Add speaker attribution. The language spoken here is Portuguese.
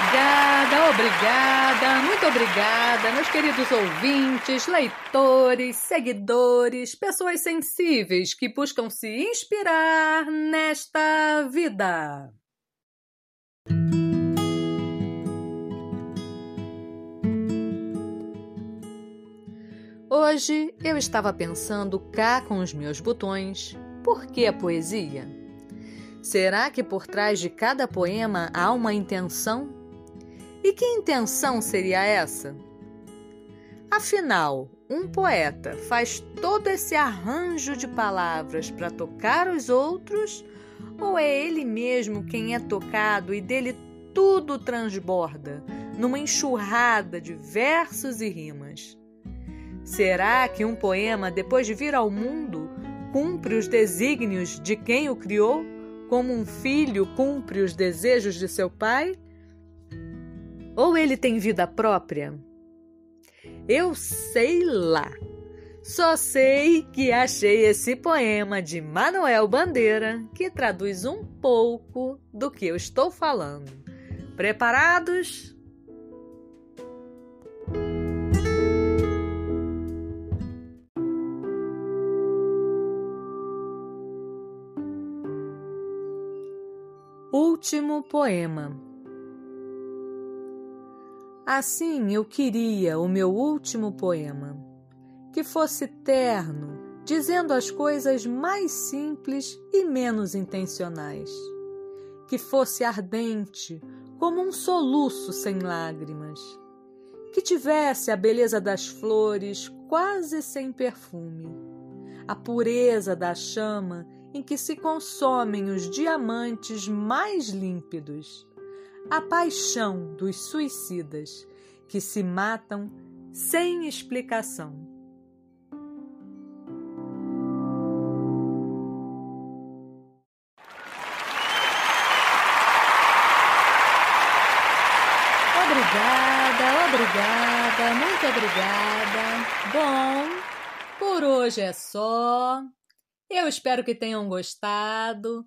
Speaker 1: Obrigada, obrigada, muito obrigada, meus queridos ouvintes, leitores, seguidores, pessoas sensíveis que buscam se inspirar nesta vida. Hoje eu estava pensando cá com os meus botões, por que a poesia? Será que por trás de cada poema há uma intenção? E que intenção seria essa? Afinal, um poeta faz todo esse arranjo de palavras para tocar os outros ou é ele mesmo quem é tocado e dele tudo transborda numa enxurrada de versos e rimas? Será que um poema, depois de vir ao mundo, cumpre os desígnios de quem o criou, como um filho cumpre os desejos de seu pai? Ou ele tem vida própria? Eu sei lá. Só sei que achei esse poema de Manuel Bandeira que traduz um pouco do que eu estou falando. Preparados? Último poema. Assim eu queria o meu último poema, que fosse terno, dizendo as coisas mais simples e menos intencionais, que fosse ardente, como um soluço sem lágrimas, que tivesse a beleza das flores quase sem perfume, a pureza da chama em que se consomem os diamantes mais límpidos, a paixão dos suicidas que se matam sem explicação. Obrigada, obrigada, muito obrigada. Bom, por hoje é só. Eu espero que tenham gostado